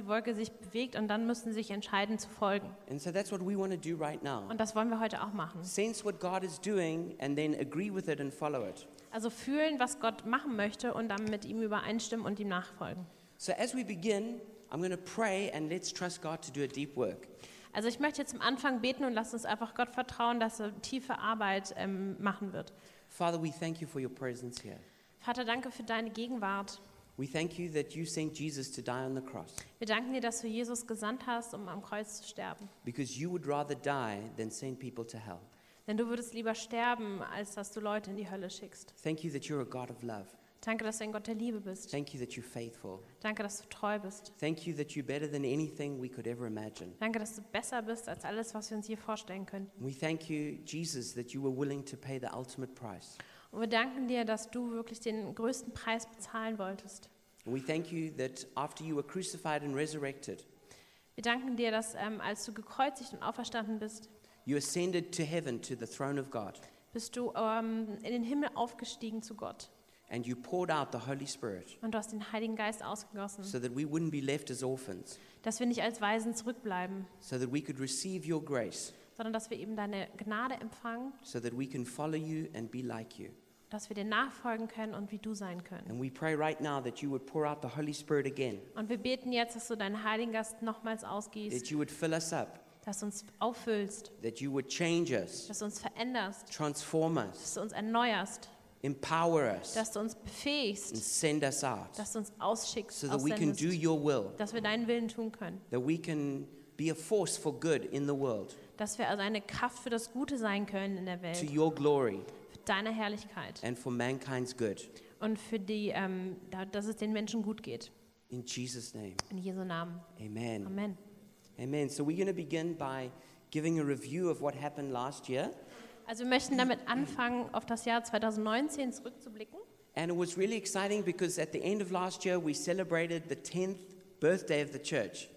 die Wolke sich bewegt und dann müssen sie sich entscheiden zu folgen. And so that's what we want to do right now. Und das wollen wir heute auch machen. Sense what God is doing and then agree with it and follow it. Also fühlen, was Gott machen möchte und dann mit ihm übereinstimmen und ihm nachfolgen. So as we begin, I'm going to pray and let's trust God to do a deep work. Also ich möchte jetzt am Anfang beten und lasst uns einfach Gott vertrauen, dass er tiefe Arbeit ähm, machen wird. Father, we thank you for your presence here. Vater, danke für deine Gegenwart. We thank you that you sent Jesus to die on the cross Wir danken dir, dass du Jesus gesandt hast, um am Kreuz zu sterben. because you would rather die than send people to hell. Denn du würdest lieber sterben, als dass du Leute in die Hölle schickst. Thank you that you're a God of love. Danke, dass du ein Gott der Liebe bist. Thank you that you're faithful. Danke, dass du treu bist. Thank you that you're better than anything we could ever imagine. Danke, dass du besser bist als alles, was wir uns je vorstellen könnten. We thank you, Jesus, that you were willing to pay the ultimate price. Und wir danken dir, dass du wirklich den größten Preis bezahlen wolltest. And we thank you that after you were crucified and resurrected, Wir danken dir, dass ähm, als du gekreuzigt und auferstanden bist, you ascended to heaven to the throne of God, bist du ähm, in den Himmel aufgestiegen zu Gott. and you poured out the Holy Spirit Und du hast den Heiligen Geist ausgegossen, so that we wouldn't be left as orphans, dass wir nicht als Waisen zurückbleiben, so that we could receive your grace, sondern dass wir eben deine Gnade empfangen, so that we can follow you and be like you. Dass wir dir nachfolgen können und wie du sein können. And we pray right now that you would pour out the Holy Spirit again, Und wir beten jetzt, dass du deinen Heiligen Geist nochmals ausgießt, that you would fill us up, dass du uns auffüllst, that you would change us, dass du uns veränderst, transform us, dass du uns erneuerst, empower us, dass du uns and befähigst, send us out. dass du uns ausschickst, so that we can do your will, dass wir deinen Willen tun können, that we can be a force for good in the world, dass wir also eine Kraft für das Gute sein können in der to Welt, your glory für deine Herrlichkeit and for mankind's good. und für die, ähm, da- dass es den Menschen gut geht. In Jesus' name, In Jesu Namen. amen. Amen. Amen. So we're going to begin by giving a review of what happened last year. Also wir möchten damit anfangen, auf das Jahr 2019 zurückzublicken. And it was really exciting because at the end of last year, we celebrated the 10th birthday of the church.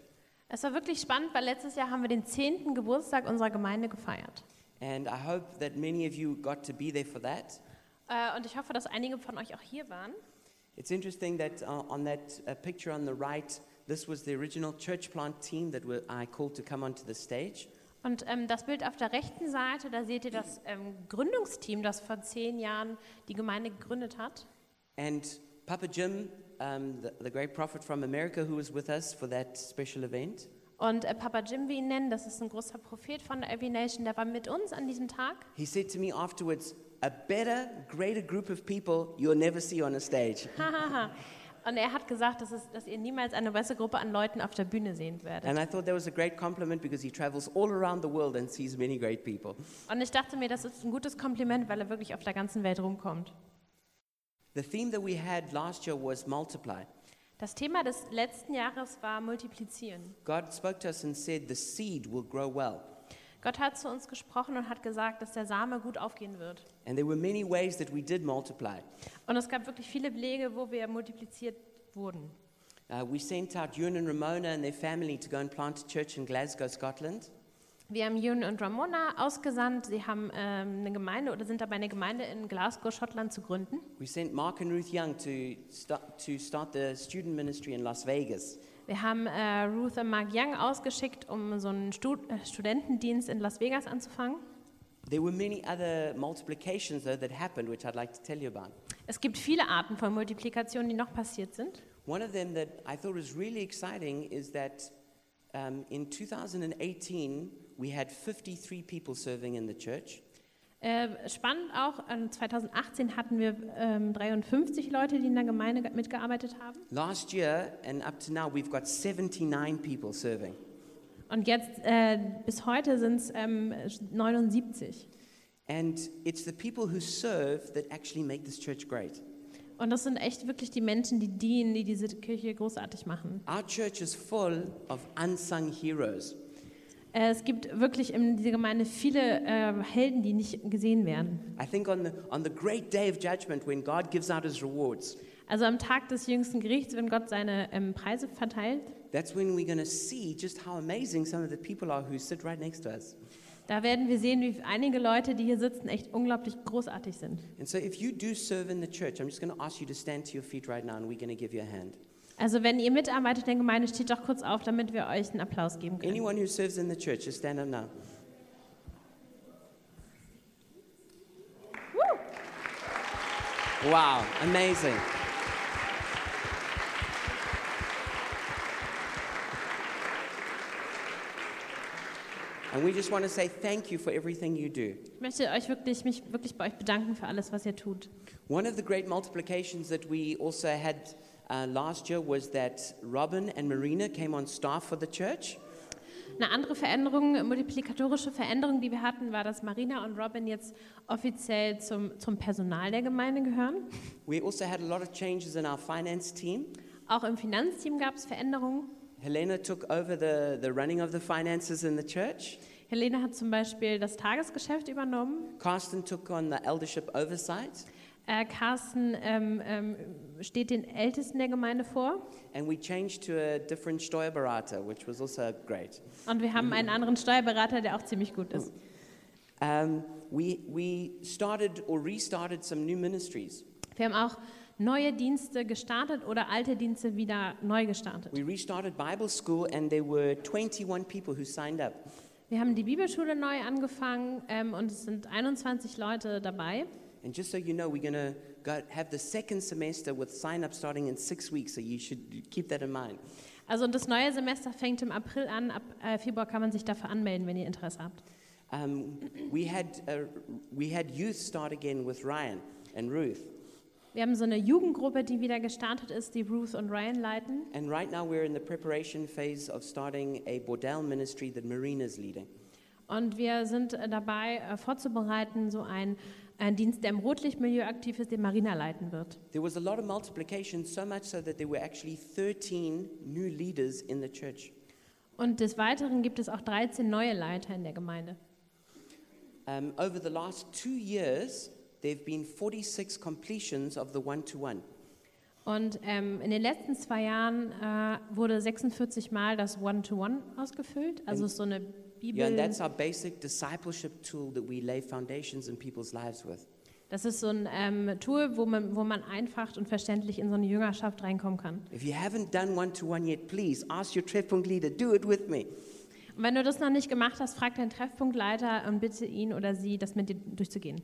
Es war wirklich spannend, weil letztes Jahr haben wir den 10. Geburtstag unserer Gemeinde gefeiert. And I hope that many of you got to be there for that. Äh, Und ich hoffe, dass einige von euch auch hier waren. It's interesting that uh, on that uh, picture on the right, this was the original church plant team that were, I called to come onto the stage. Und ähm, das Bild auf der rechten Seite, da seht ihr das ähm, Gründungsteam, das vor zehn Jahren die Gemeinde gegründet hat. And Papa Jim, um, the, the great prophet from America who was with us for that special event, Und äh, Papa Jim, wie ihn nennen, das ist ein großer Prophet von der Every Nation, der war mit uns an diesem Tag. he said to me afterwards, a better, greater group of people you'll never see on a stage. Und er hat gesagt, dass, es, dass ihr niemals eine bessere Gruppe an Leuten auf der Bühne sehen werdet. And I thought that was a great compliment because he travels all around the world and sees many great people. Und ich dachte mir, das ist ein gutes Kompliment, weil er wirklich auf der ganzen Welt rumkommt. The theme that we had last year was multiply. Das Thema des letzten Jahres war Multiplizieren. God spoke to us and said, The seed will grow well. Gott hat zu uns gesprochen und hat gesagt, dass der Same gut aufgehen wird. And there were many ways that we did multiply. Und es gab wirklich viele Belege, wo wir multipliziert wurden. Uh, we sent out Ewan and Ramona and their family to go and plant a church in Glasgow, Scotland. Wir haben Jun und Ramona ausgesandt. Sie haben ähm, eine Gemeinde oder sind dabei, eine Gemeinde in Glasgow, Schottland zu gründen. We sent Mark and Ruth Young to start, to start the student ministry in Las Vegas. Wir haben äh, Ruth und Mark Young ausgeschickt, um so einen Stud äh, Studentendienst in Las Vegas anzufangen. There were many other multiplications, though, that happened, which I'd like to tell you about. Es gibt viele Arten von Multiplikationen, die noch passiert sind. One of them that I thought was really exciting is that um, in 2018, we had 53 people serving in the church. Äh, spannend auch, ähm, 2018 hatten wir ähm, 53 Leute, die in der Gemeinde ge- mitgearbeitet haben. Last year and up to now, we've got 79 people serving. Und jetzt, äh, bis heute sind es ähm, 79. And it's the people who serve that actually make this church great. Und das sind echt wirklich die Menschen, die dienen, die diese Kirche großartig machen. Our church is full of unsung heroes. Äh, es gibt wirklich in dieser Gemeinde viele äh, Helden, die nicht gesehen werden. I think on the, on the great day of judgment, when God gives out his rewards, Also am Tag des jüngsten Gerichts, wenn Gott seine ähm, Preise verteilt, that's when we're going to see just how amazing some of the people are who sit right next to us. da werden wir sehen, wie einige Leute, die hier sitzen, echt unglaublich großartig sind. And so, if you do serve in the church, I'm just going to ask you to stand to your feet right now and we're going to give you a hand. Also wenn ihr mitarbeitet in der Gemeinde, steht doch kurz auf, damit wir euch einen Applaus geben können. Anyone who serves in the church, just stand up now. Wow, amazing. And we just want to say thank you for everything you do. Ich möchte euch wirklich, mich wirklich bei euch bedanken für alles, was ihr tut. One of the great multiplications that we also had uh, last year was that Robin and Marina came on staff for the church. Eine andere Veränderung, multiplikatorische Veränderung, die wir hatten, war, dass Marina und Robin jetzt offiziell zum, zum Personal der Gemeinde gehören. We also had a lot of changes in our finance team. Auch im Finanzteam gab es Veränderungen. Helena took over the, the running of the finances in the church. Helene hat zum Beispiel das Tagesgeschäft übernommen. Carsten took on the eldership oversight. Äh, Carsten ähm, ähm, steht den Ältesten der Gemeinde vor. And we changed to a different Steuerberater, which was also great. Und wir haben einen anderen Steuerberater, der auch ziemlich gut ist. Um, we, we started or restarted some new ministries. Wir haben auch neue Dienste gestartet oder alte Dienste wieder neu gestartet. We restarted Bible school, and there were 21 people who signed up. Wir haben die Bibelschule neu angefangen ähm, und es sind 21 Leute dabei. And just so you know, we're going to have the second semester with sign up starting in six weeks, so you should keep that in mind. Also und das neue Semester fängt im April an. Ab äh, Februar kann man sich dafür anmelden, wenn ihr Interesse habt. Um, we, had, uh, we had youth start again with Ryan and Ruth. Wir haben so eine Jugendgruppe, die wieder gestartet ist, die Ruth und Ryan leiten. And right now, we're in the preparation phase of starting a Bordel ministry that Marina's leading. Und wir sind äh, dabei, äh, vorzubereiten, so einen, einen Dienst, der im Rotlichtmilieu aktiv ist, den Marina leiten wird. There was a lot of multiplication, so much so that there were actually 13 new leaders in the church. Und des Weiteren gibt es auch 13 neue Leiter in der Gemeinde. Um, over the last two years, there have been 46 completions of the one to one. Und ähm, in den letzten zwei Jahren äh, wurde 46 Mal das One-to-One ausgefüllt. Also ist so eine Yeah, and Bibel. that's our basic discipleship tool that we lay foundations in people's lives with. Das ist so ein ähm, Tool, wo man, wo man einfach und verständlich in so eine Jüngerschaft reinkommen kann. If you haven't done one to one yet, please ask your Treffpunkt leader, do it with me. Und wenn du das noch nicht gemacht hast, frag deinen Treffpunktleiter und bitte ihn oder sie, das mit dir durchzugehen.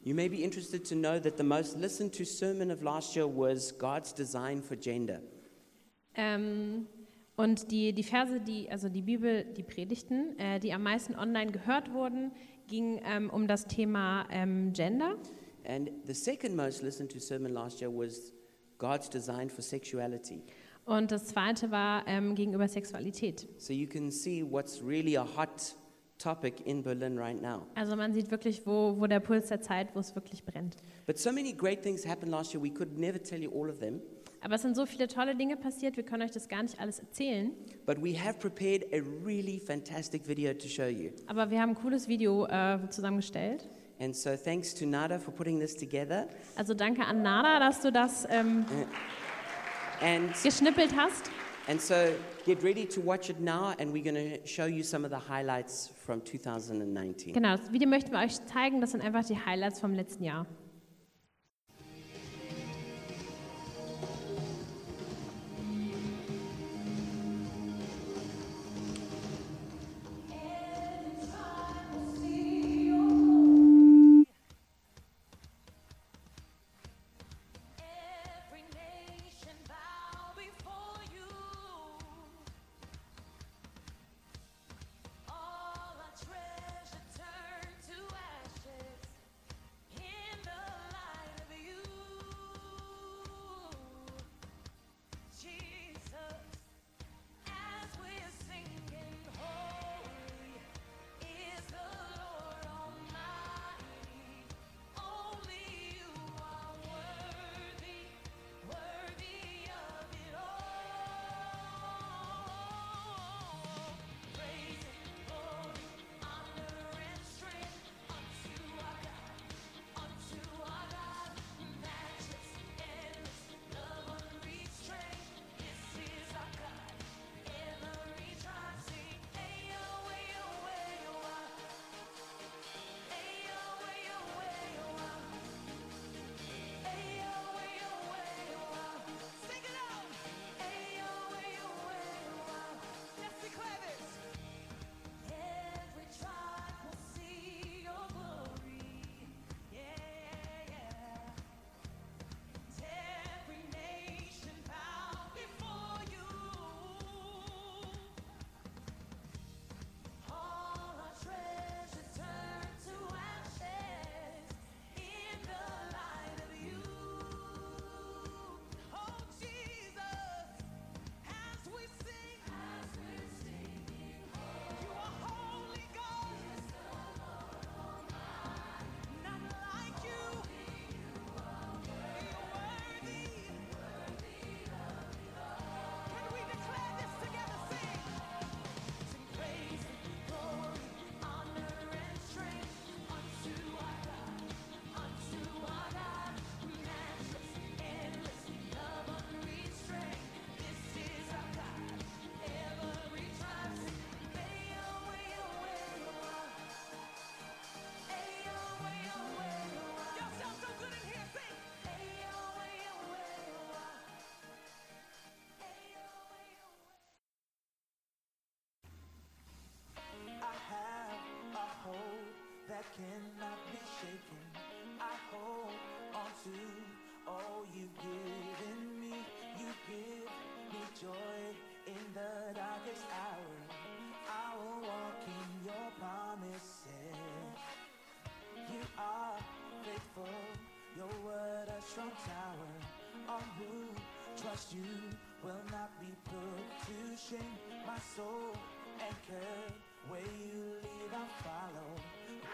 You may be interested to know that the most listened to sermon of last year was God's design for gender. Ähm, und die, die Verse, die, also die Bibel, die Predigten, äh, die am meisten online gehört wurden, gingen ähm, um das Thema ähm, Gender. And the second most listened to sermon last year was God's design for sexuality. Und das zweite war ähm, gegenüber Sexualität. So you can see what's really a hot topic in Berlin right now. Also man sieht wirklich, wo, wo der Puls der Zeit, wo es wirklich brennt. But so many great things happened last year, we could never tell you all of them. Aber es sind so viele tolle Dinge passiert, wir können euch das gar nicht alles erzählen. But we have prepared a really fantastic video to show you. Aber wir haben ein cooles Video äh, zusammengestellt. And so thanks to Nada for putting this together. Also danke an Nada, dass du das ähm, And, geschnippelt hast. and so get ready to watch it now, and we're going to show you some of the highlights from 2019. Genau, das Video möchten wir euch zeigen. Das sind einfach die Highlights vom letzten Jahr. Who trust you will not be put to shame. My soul anchored where you lead, I follow.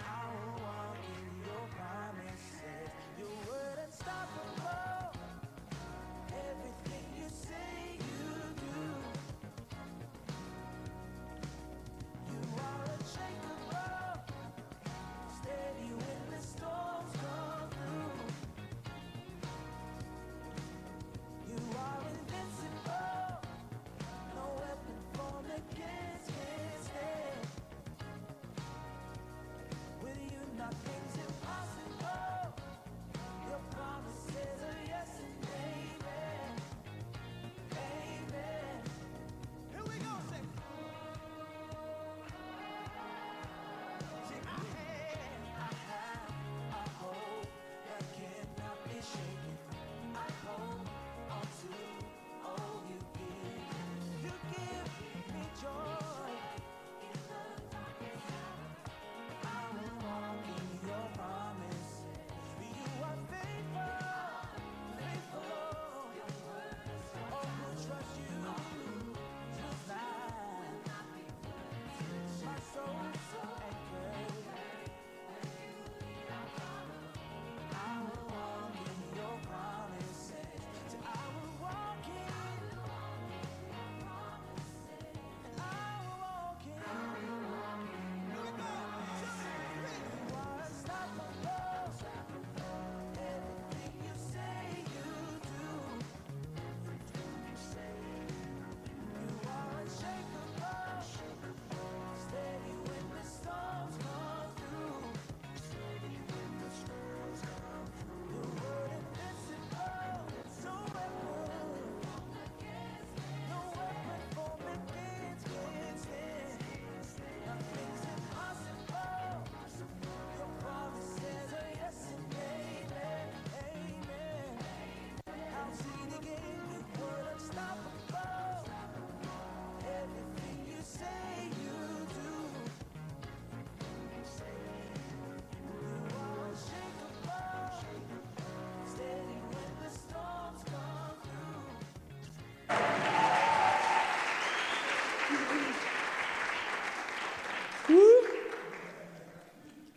I will walk in your promises. Your word unstoppable.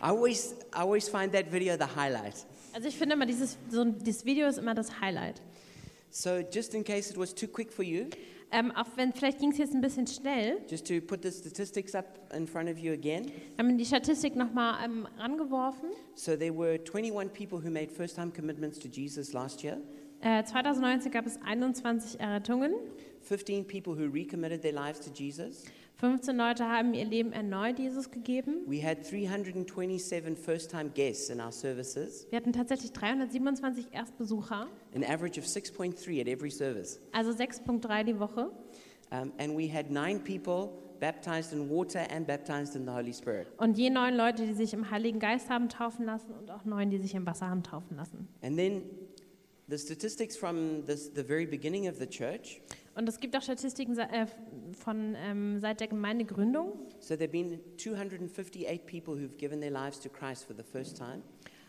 I always, I always find that video the highlight. Also ich finde immer, dieses, so, ein- dieses Video ist immer das Highlight. So, just in case it was too quick for you, Ähm, auch wenn, vielleicht ging es jetzt ein bisschen schnell. just to put the statistics up in front of you again. Wir haben die Statistik nochmal ähm, rangeworfen. So, there were 21 people who made first time commitments to Jesus last year, Äh, 2019 gab es 21 Errettungen. 15 people who recommitted their lives to Jesus. 15 Leute haben ihr Leben erneut Jesus gegeben. We had 327 first time guests in our services, Wir hatten tatsächlich 327 Erstbesucher, an average of 6.3 at every service. also 6.3 die Woche. Um, and we had nine people baptized in water and baptized in the Holy Spirit. Und je neun Leute, die sich im Heiligen Geist haben taufen lassen und auch neun, die sich im Wasser haben taufen lassen. And then the statistics from this, the very beginning of the church. Und es gibt auch Statistiken äh, von ähm, seit der Gemeindegründung. So there have been 258 people who've given their lives to Christ for the first time,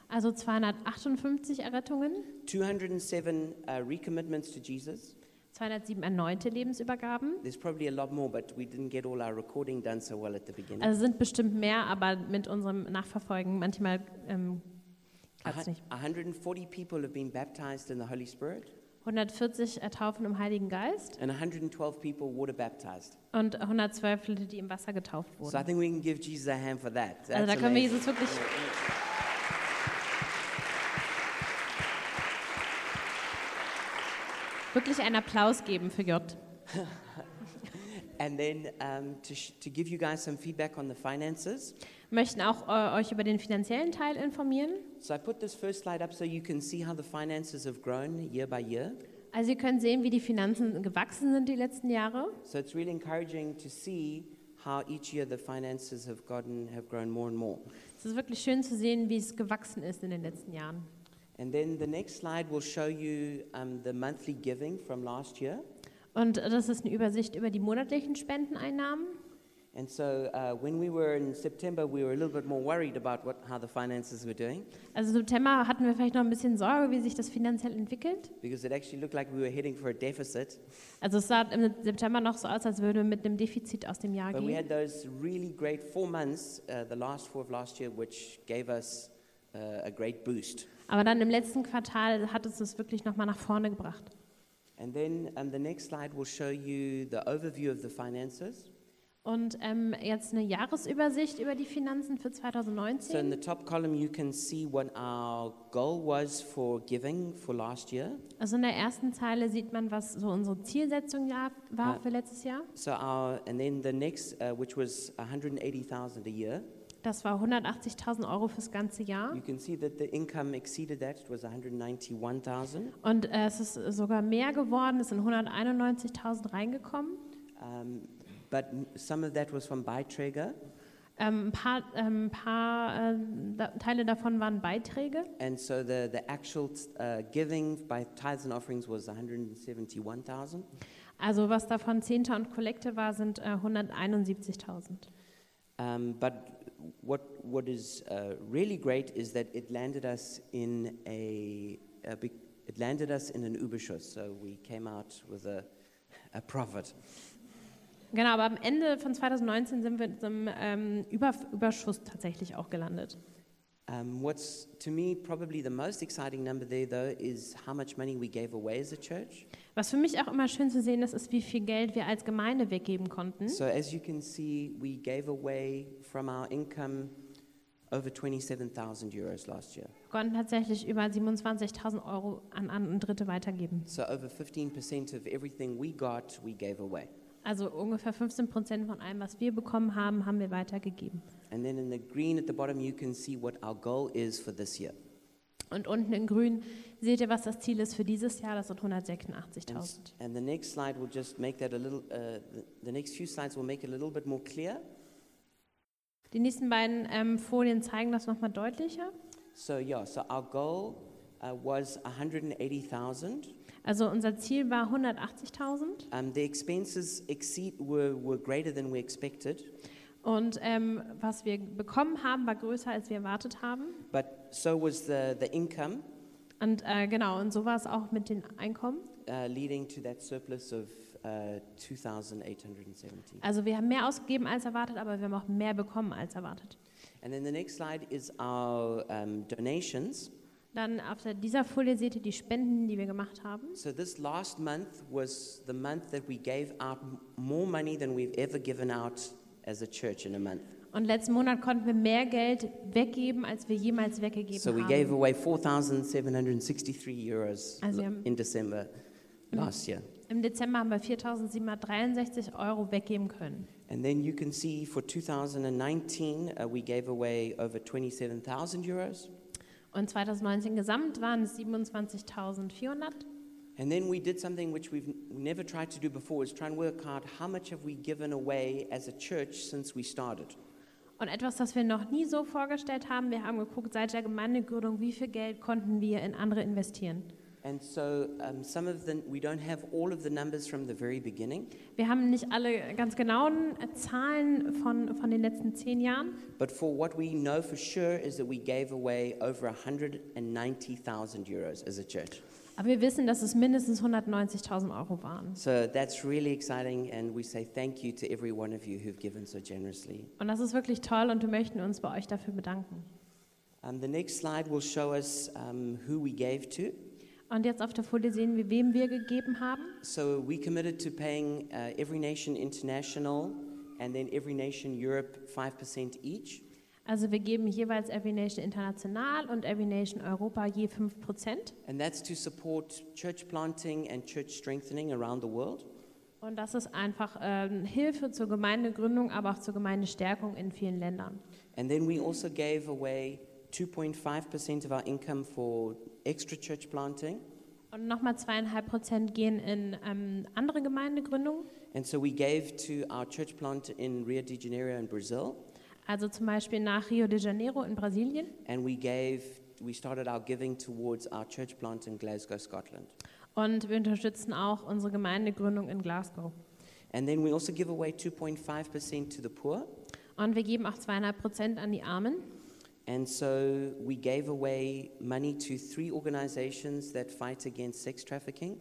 Also 258 Errettungen, 207 uh, recommitments to Jesus. 207 erneute Lebensübergaben. There's probably a lot more, but we didn't get all our recording done so well at the beginning. Also sind bestimmt mehr, aber mit unserem Nachverfolgen manchmal ähm, hun- nicht. 140 people have been baptized in the Holy Spirit, 140 Taufen im Heiligen Geist and 112 people water baptized. und 112 Leute, die im Wasser getauft So I wurden. think we can give Jesus a hand for that. Also da That's können wir amazing. Jesus wirklich wirklich einen Applaus geben für J. And then um, to, to give you guys some feedback on the finances. Wir möchten auch äh, euch über den finanziellen Teil informieren. So I put this first slide up so you can see how the finances have grown year by year. Also ihr könnt sehen, wie die Finanzen gewachsen sind die letzten Jahre. So it's really encouraging to see how each year the finances have gotten have grown more and more. Es ist wirklich schön zu sehen, wie es gewachsen ist in den letzten Jahren. And then the next slide will show you um, the monthly giving from last year. Und das ist eine Übersicht über die monatlichen Spendeneinnahmen. And so uh, when we were in September, we were a little bit more worried about what, how the finances were doing Also September hatten wir vielleicht noch ein bisschen Sorge, wie sich das finanziell entwickelt. because it actually looked like we were heading for a deficit. Also es sah im September noch so aus, als würden wir mit einem Defizit aus dem Jahr But we gehen. had those really great four months, uh, the last four of last year, which gave us uh, a great boost. Aber dann im letzten Quartal hat es das wirklich nochmal nach vorne gebracht. And then um, the next slide will show you the overview of the finances. Und ähm, jetzt eine Jahresübersicht über die Finanzen für So in 2019. the top column, you can see what our goal was for giving for last year. Also in der ersten Zeile sieht man, was so unsere Zielsetzung ja- war Ah. für letztes Jahr. So our, and then the next, uh, which was 180,000 a year. Das war 180.000 Euro fürs ganze Jahr. You can see that the income exceeded that. It was 191,000. Und äh, es ist sogar mehr geworden, es sind 191.000 reingekommen. Um, but some of that was from Beiträge. Ähm, ein paar, ähm, paar äh, da, Teile davon waren Beiträge. And so the, the actual uh, giving by tithes and offerings was 171,000. Also was davon Zehnter und Kollekte war, sind äh, 171.000. Um, but what, what is uh, really great is that it landed us in a, a big, it landed us in an Überschuss. So we came out with a, a profit. Genau, aber am Ende von 2019 sind wir in einem ähm, Über Überschuss tatsächlich auch gelandet. Um, what's to me probably the most exciting number there, though, is how much money we gave away as a church. Was für mich auch immer schön zu sehen ist, ist, wie viel Geld wir als Gemeinde weggeben konnten. So as you can see, we gave away from our income over 27,000 euros last year. Wir konnten tatsächlich über 27.000 Euro an, an Dritte weitergeben. So over 15% of everything we got, we gave away. Also ungefähr 15 Prozent von allem, was wir bekommen haben, haben wir weitergegeben. And then in the green at the bottom, you can see what our goal is for this year. Und unten in grün seht ihr, was das Ziel ist für dieses Jahr. Das sind And, 186.000. s- and the next slide will just make that a little, uh, the, next few slides will make it a little bit more clear. Die nächsten beiden ähm, Folien zeigen das nochmal deutlicher. So yeah, so our goal was 180,000. Also unser Ziel war 180.000 Um, the expenses exceed were, were greater than we expected, und ähm, was wir bekommen haben, war größer, als wir erwartet haben. but so was the, the income, Und äh, genau, und so war es auch mit den Einkommen. uh, leading to that surplus of uh, 2,870. Also wir haben mehr ausgegeben als erwartet, aber wir haben auch mehr bekommen als erwartet. And then the next slide is our um, donations. Dann auf dieser Folie seht ihr die Spenden, die wir gemacht haben. So this last month was the month that we gave out more money than we've ever given out as a church in a month. Und letzten Monat konnten wir mehr Geld weggeben, als wir jemals weggegeben So we haben. gave away 4,763 euros Also haben- in December last year. Im Dezember haben wir 4.763 Euro weggeben können. And then you can see for 2019, uh, we gave away over 27,000 euros. Und 2019 gesamt waren es 27.400. And then we did something which we've never tried to do before, is try and work out how much have we given away as a church since we started. Und etwas, das wir noch nie so vorgestellt haben, wir haben geguckt, seit der Gemeindegründung, wie viel Geld konnten wir in andere investieren. And so um, some of the, we don't have all of the numbers from the very beginning, Wir haben nicht alle ganz genauen Zahlen von, von den letzten zehn Jahren, but for what we know for sure is that we gave away over 190,000 euros as a church. aber wir wissen, dass es mindestens 190.000 Euro waren. So that's really exciting, and we say thank you to every one of you who've given so generously. Und das ist wirklich toll und wir möchten uns bei euch dafür bedanken. Um, the next slide will show us um, who we gave to. Und jetzt auf der Folie sehen wir, wem wir gegeben haben. So we committed to paying uh, Every Nation International and then Every Nation Europe 5% each. Also wir geben jeweils Every Nation International und Every Nation Europa je 5%. And that's to support church planting and church strengthening around the world. Und das ist einfach ähm, Hilfe zur Gemeindegründung, aber auch zur Gemeindestärkung in vielen Ländern. And then we also gave away 2.5% of our income for extra church planting. Und nochmal zweieinhalb Prozent gehen in ähm, andere Gemeindegründungen. And so we gave to our church plant in Rio de Janeiro in Brazil. Also zum Beispiel nach Rio de Janeiro in Brasilien. And we gave, we started our giving towards our church plant in Glasgow, Scotland. Und wir unterstützen auch unsere Gemeindegründung in Glasgow. And then we also give away 2.5% to the poor. Und wir geben auch zweieinhalb Prozent an die Armen. And so we gave away money to three organizations that fight against sex trafficking.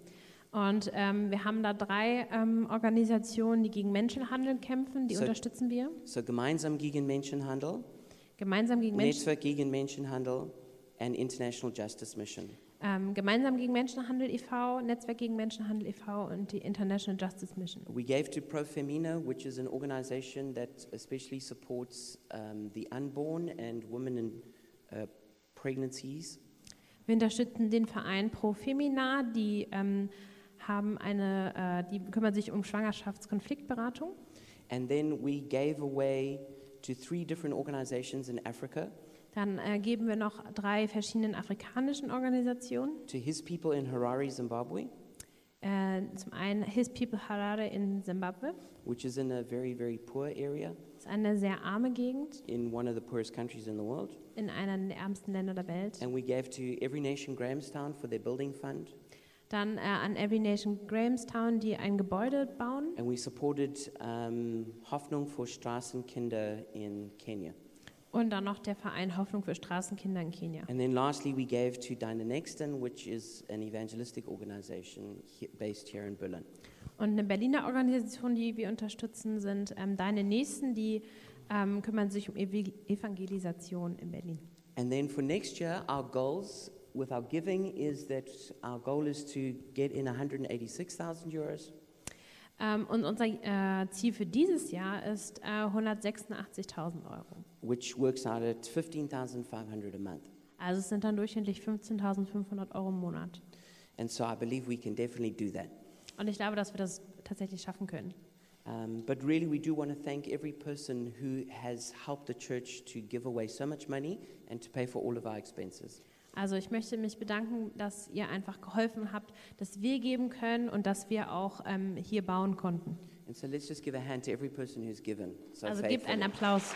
Und ähm, wir haben da drei ähm, Organisationen, die gegen Menschenhandel kämpfen, die So- unterstützen wir. So Gemeinsam gegen Menschenhandel, Gemeinsam gegen, Menschen, Netzwerk gegen Menschenhandel, and International Justice Mission. Ähm, gemeinsam gegen Menschenhandel e.V., Netzwerk gegen Menschenhandel e.V. und die International Justice Mission. We gave to Profemina, which is an organization that especially supports um, the unborn and women in uh, pregnancies. Wir unterstützen den Verein Pro Femina, die ähm, haben eine, äh, die kümmern sich um Schwangerschaftskonfliktberatung. And then we gave away to three different organizations in Africa Dann äh, geben wir noch drei verschiedenen afrikanischen Organisationen. to His People in Harare, Zimbabwe, Äh, zum einen His People Harare in Zimbabwe. which is in a very, very poor area Das ist eine sehr arme Gegend in one of the poorest countries in the world. in einer der ärmsten Länder der Welt. And we gave to Every Nation Grahamstown for their building fund. Dann äh, an Every Nation Grahamstown, die ein Gebäude bauen. And we supported um, Hoffnung für Straßenkinder in Kenya. Und dann noch der Verein Hoffnung für Straßenkinder in Kenia. And then lastly, we gave to Dynanexton, which is an evangelistic organization based here in Berlin. Und eine Berliner Organisation, die wir unterstützen, sind ähm, Deine Nächsten, die ähm, kümmern sich um Evangelisation in Berlin. And then for next year, our goals with our giving is that our goal is to get in 186,000 euros. Ähm, und unser äh, Ziel für dieses Jahr ist äh, 186.000 Euro. Which works out at 15,500 a month. Also es sind dann durchschnittlich 15.500 Euro im Monat. And so I believe we can definitely do that. Und ich glaube, dass wir das tatsächlich schaffen können. Um, but really, we do want to thank every person who has helped the church to give away so much money and to pay for all of our expenses. Also ich möchte mich bedanken, dass ihr einfach geholfen habt, dass wir geben können und dass wir auch ähm, hier bauen konnten. And so let's just give a hand to every person who's given. So Also gebt einen. Applaus.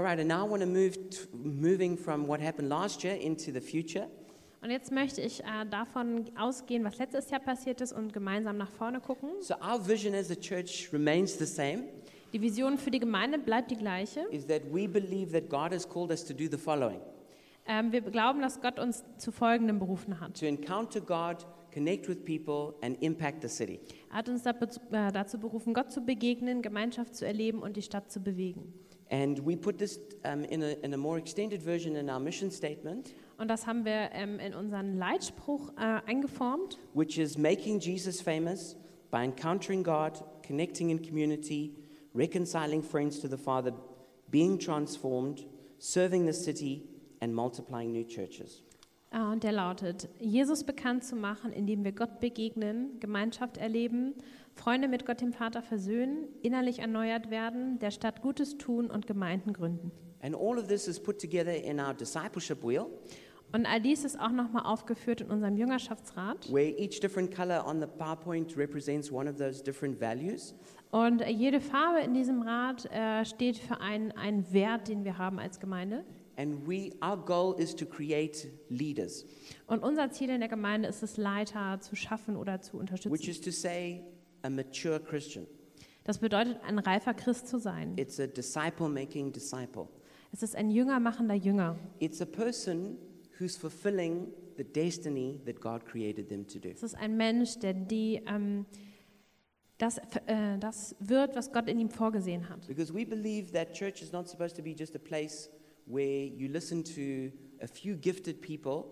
All right, and now I want to move moving from what happened last year into the future. Und jetzt möchte ich äh, davon ausgehen, was letztes Jahr passiert ist und gemeinsam nach vorne gucken. So our vision as a church remains the same: Die Vision für die Gemeinde bleibt die gleiche. is that we believe that God has called us to do the following: Ähm, wir glauben, dass Gott uns zu Folgendem berufen hat. to encounter God, connect with people, and impact the city. Er hat uns dazu, äh, dazu berufen, Gott zu begegnen, Gemeinschaft zu erleben und die Stadt zu bewegen. And we put this um, in, a, in a more extended version in our mission statement, Und das haben wir ähm, in unseren Leitspruch äh, eingeformt. which is making Jesus famous by encountering God, connecting in community, reconciling friends to the Father, being transformed, serving the city, and multiplying new churches. Äh, und der lautet, Jesus bekannt zu machen, indem wir Gott begegnen, Gemeinschaft erleben, Freunde mit Gott dem Vater versöhnen, innerlich erneuert werden, der Stadt Gutes tun und Gemeinden gründen. And all of this is put together in our discipleship wheel, Und all dies ist auch nochmal aufgeführt in unserem Jüngerschaftsrat. where each different color on the PowerPoint represents one of those different values. Und jede Farbe in diesem Rad äh, steht für einen, einen Wert, den wir haben als Gemeinde. And we, our goal is to create leaders, Und unser Ziel in der Gemeinde ist es, Leiter zu schaffen oder zu which unterstützen. is to say, a mature Christian. Das bedeutet, ein reifer Christ zu sein. It's a disciple making disciple. Es ist ein jüngermachender Jünger. It's a person who's fulfilling the destiny that God created them to do. Es ist ein Mensch, der die, ähm, das, äh, das wird, was Gott in ihm vorgesehen hat. Because we believe that church is not supposed to be just a place where you listen to a few gifted people,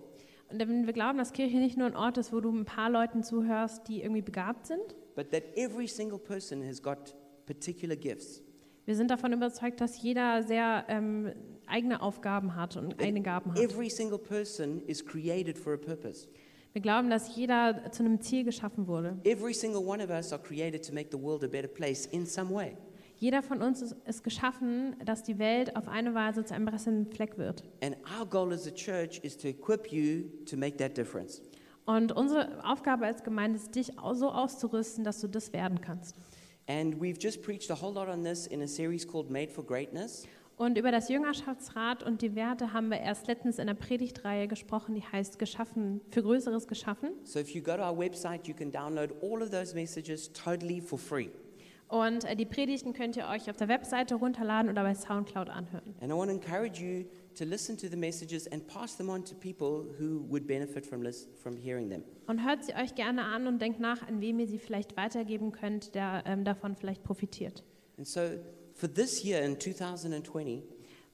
Und wir glauben, dass Kirche nicht nur ein Ort ist, wo du ein paar Leuten zuhörst, die irgendwie begabt sind. But that every single person has got particular gifts. Wir sind davon überzeugt, dass jeder sehr ähm, eigene Aufgaben hat und eigene Gaben hat. Every single person is created for a purpose. Wir glauben, dass jeder zu einem Ziel geschaffen wurde. Every single one of us are created to make the world a better place in some way. Jeder von uns ist, ist geschaffen, dass die Welt auf eine Weise zu einem besseren Fleck wird. And our goal as a church is to equip you to make that difference. Und unsere Aufgabe als Gemeinde ist, dich so auszurüsten, dass du das werden kannst. And we've just preached a whole lot on this in a series called Made for Greatness. Und über das Jüngerschaftsrat und die Werte haben wir erst letztens in der Predigtreihe gesprochen, die heißt Geschaffen, für Größeres geschaffen. So if you go to our website, you can download all of those messages totally for free. Und äh, die Predigten könnt ihr euch auf der Webseite runterladen oder bei Soundcloud anhören. And I want to encourage you to listen to the messages and pass them on to people who would benefit from, from hearing them. Und hört sie euch gerne an und denkt nach, an wem ihr sie vielleicht weitergeben könnt, der ähm, davon vielleicht profitiert. And so for this year in 2020,